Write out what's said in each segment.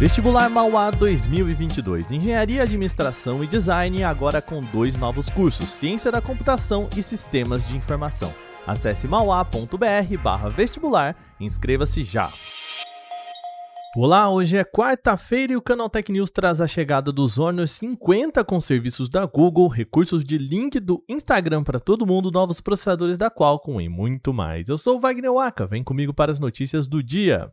Vestibular Mauá 2022. Engenharia, Administração e Design agora com dois novos cursos: Ciência da Computação e Sistemas de Informação. Acesse mauá.br/vestibular e inscreva-se já. Olá, hoje é quarta-feira e o Canal Tech News traz a chegada dos Honor 50 com serviços da Google, recursos de link do Instagram para todo mundo, novos processadores da Qualcomm e muito mais. Eu sou o Wagner Waka, vem comigo para as notícias do dia.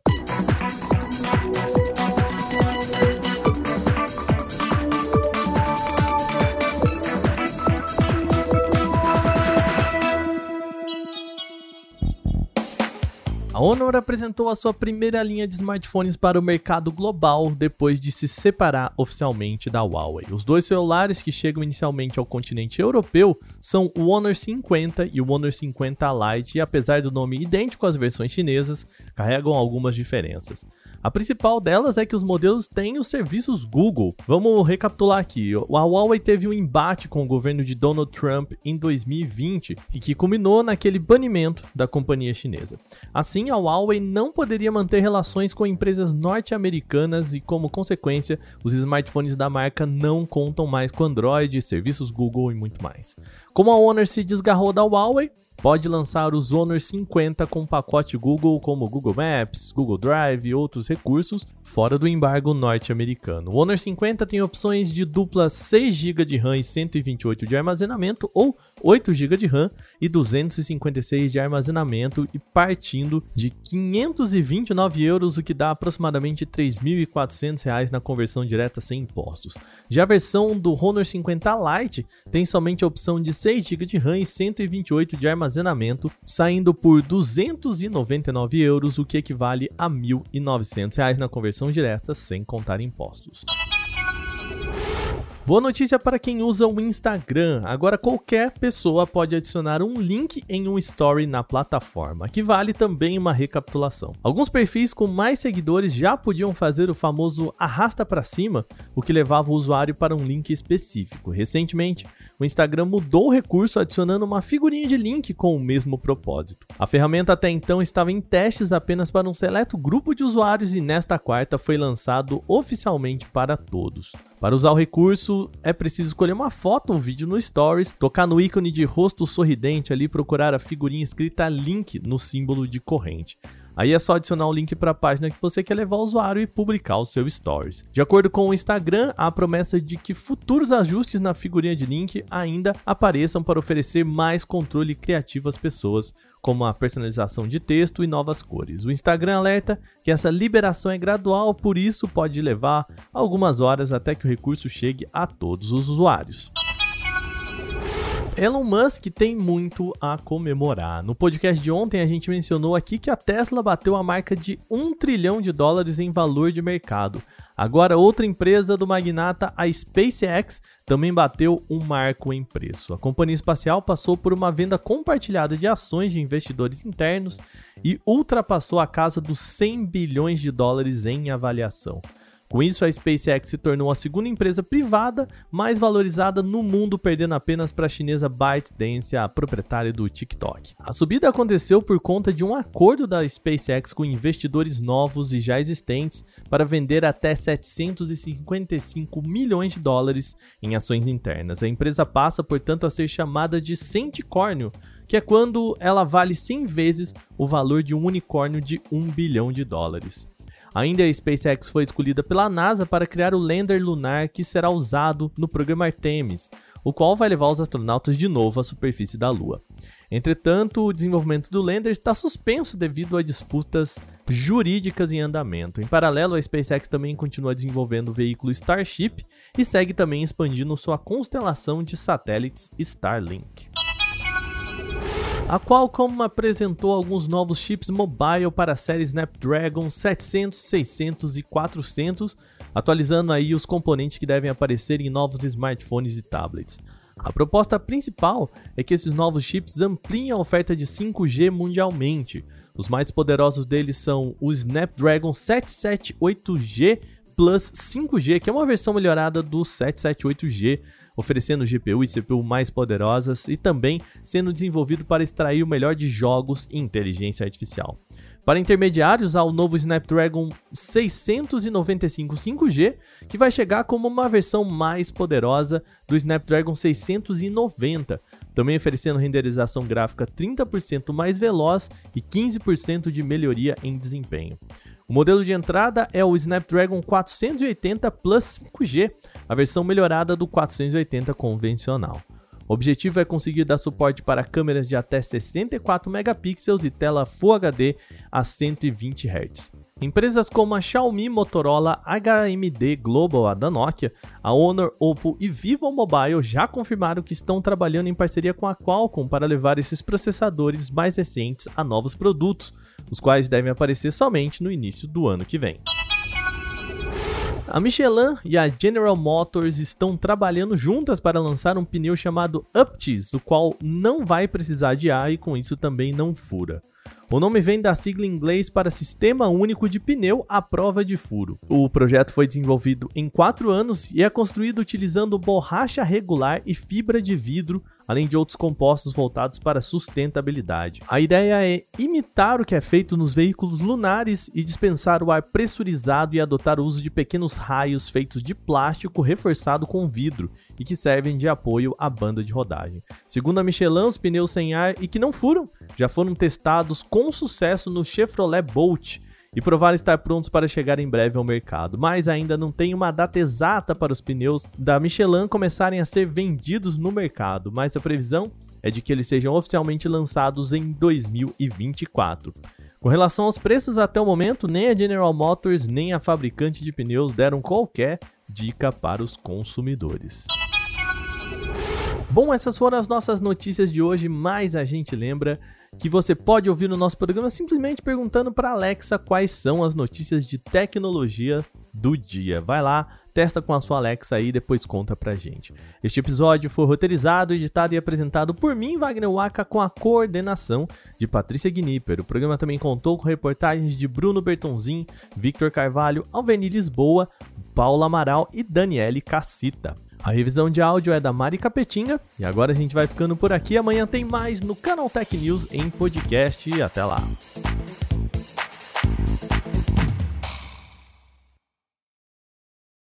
A Honor apresentou a sua primeira linha de smartphones para o mercado global depois de se separar oficialmente da Huawei. Os dois celulares que chegam inicialmente ao continente europeu são o Honor 50 e o Honor 50 Lite, e apesar do nome idêntico às versões chinesas, carregam algumas diferenças. A principal delas é que os modelos têm os serviços Google. Vamos recapitular aqui. A Huawei teve um embate com o governo de Donald Trump em 2020 e que culminou naquele banimento da companhia chinesa. Assim, a Huawei não poderia manter relações com empresas norte-americanas e, como consequência, os smartphones da marca não contam mais com Android, serviços Google e muito mais. Como a Honor se desgarrou da Huawei, pode lançar os Honor 50 com pacote Google como Google Maps, Google Drive e outros recursos fora do embargo norte-americano. O Honor 50 tem opções de dupla 6 GB de RAM e 128 de armazenamento ou 8 GB de RAM e 256 de armazenamento e partindo de 529 euros, o que dá aproximadamente 3.400 reais na conversão direta sem impostos. Já a versão do Honor 50 Lite tem somente a opção de 6 GB de RAM e 128 de armazenamento armazenamento, saindo por 299 euros, o que equivale a 1.900 reais na conversão direta, sem contar impostos. Boa notícia para quem usa o Instagram. Agora qualquer pessoa pode adicionar um link em um story na plataforma, que vale também uma recapitulação. Alguns perfis com mais seguidores já podiam fazer o famoso arrasta para cima, o que levava o usuário para um link específico. Recentemente, o Instagram mudou o recurso adicionando uma figurinha de link com o mesmo propósito. A ferramenta até então estava em testes apenas para um seleto grupo de usuários e nesta quarta foi lançado oficialmente para todos. Para usar o recurso, é preciso escolher uma foto ou um vídeo no Stories, tocar no ícone de rosto sorridente ali, procurar a figurinha escrita link no símbolo de corrente. Aí é só adicionar o link para a página que você quer levar o usuário e publicar o seu stories. De acordo com o Instagram, há a promessa de que futuros ajustes na figurinha de link ainda apareçam para oferecer mais controle criativo às pessoas, como a personalização de texto e novas cores. O Instagram alerta que essa liberação é gradual, por isso pode levar algumas horas até que o recurso chegue a todos os usuários. Elon Musk tem muito a comemorar. No podcast de ontem a gente mencionou aqui que a Tesla bateu a marca de 1 trilhão de dólares em valor de mercado. Agora, outra empresa do magnata, a SpaceX, também bateu um marco em preço. A companhia espacial passou por uma venda compartilhada de ações de investidores internos e ultrapassou a casa dos 100 bilhões de dólares em avaliação. Com isso, a SpaceX se tornou a segunda empresa privada mais valorizada no mundo, perdendo apenas para a chinesa ByteDance, a proprietária do TikTok. A subida aconteceu por conta de um acordo da SpaceX com investidores novos e já existentes para vender até 755 milhões de dólares em ações internas. A empresa passa, portanto, a ser chamada de centicórnio, que é quando ela vale 100 vezes o valor de um unicórnio de 1 bilhão de dólares. Ainda a SpaceX foi escolhida pela NASA para criar o lander lunar que será usado no programa Artemis, o qual vai levar os astronautas de novo à superfície da Lua. Entretanto, o desenvolvimento do lander está suspenso devido a disputas jurídicas em andamento. Em paralelo, a SpaceX também continua desenvolvendo o veículo Starship e segue também expandindo sua constelação de satélites Starlink. A Qualcomm apresentou alguns novos chips mobile para a série Snapdragon 700, 600 e 400, atualizando aí os componentes que devem aparecer em novos smartphones e tablets. A proposta principal é que esses novos chips ampliem a oferta de 5G mundialmente. Os mais poderosos deles são o Snapdragon 778G Plus 5G, que é uma versão melhorada do 778G, oferecendo GPU e CPU mais poderosas e também sendo desenvolvido para extrair o melhor de jogos e inteligência artificial. Para intermediários, há o novo Snapdragon 695 5G, que vai chegar como uma versão mais poderosa do Snapdragon 690, também oferecendo renderização gráfica 30% mais veloz e 15% de melhoria em desempenho. O modelo de entrada é o Snapdragon 480 Plus 5G, a versão melhorada do 480 convencional. O objetivo é conseguir dar suporte para câmeras de até 64 megapixels e tela Full HD a 120 Hz. Empresas como a Xiaomi, Motorola, HMD Global, a da Nokia, a Honor, Oppo e Vivo Mobile já confirmaram que estão trabalhando em parceria com a Qualcomm para levar esses processadores mais recentes a novos produtos, os quais devem aparecer somente no início do ano que vem. A Michelin e a General Motors estão trabalhando juntas para lançar um pneu chamado Uptis, o qual não vai precisar de ar e com isso também não fura. O nome vem da sigla em inglês para Sistema Único de Pneu à Prova de Furo. O projeto foi desenvolvido em quatro anos e é construído utilizando borracha regular e fibra de vidro além de outros compostos voltados para sustentabilidade. A ideia é imitar o que é feito nos veículos lunares e dispensar o ar pressurizado e adotar o uso de pequenos raios feitos de plástico reforçado com vidro e que servem de apoio à banda de rodagem. Segundo a Michelin, os pneus sem ar e que não furam já foram testados com sucesso no Chevrolet Bolt e provaram estar prontos para chegar em breve ao mercado, mas ainda não tem uma data exata para os pneus da Michelin começarem a ser vendidos no mercado, mas a previsão é de que eles sejam oficialmente lançados em 2024. Com relação aos preços, até o momento, nem a General Motors nem a fabricante de pneus deram qualquer dica para os consumidores. Bom, essas foram as nossas notícias de hoje, mas a gente lembra que você pode ouvir no nosso programa simplesmente perguntando para Alexa quais são as notícias de tecnologia do dia. Vai lá, testa com a sua Alexa aí e depois conta pra gente. Este episódio foi roteirizado, editado e apresentado por mim, Wagner Waka, com a coordenação de Patrícia Gnipper. O programa também contou com reportagens de Bruno Bertonzin, Victor Carvalho, Alveni Lisboa, Paula Amaral e Daniele Cassita. A revisão de áudio é da Mari Capetinga e agora a gente vai ficando por aqui. Amanhã tem mais no Canal Tech News em podcast. Até lá!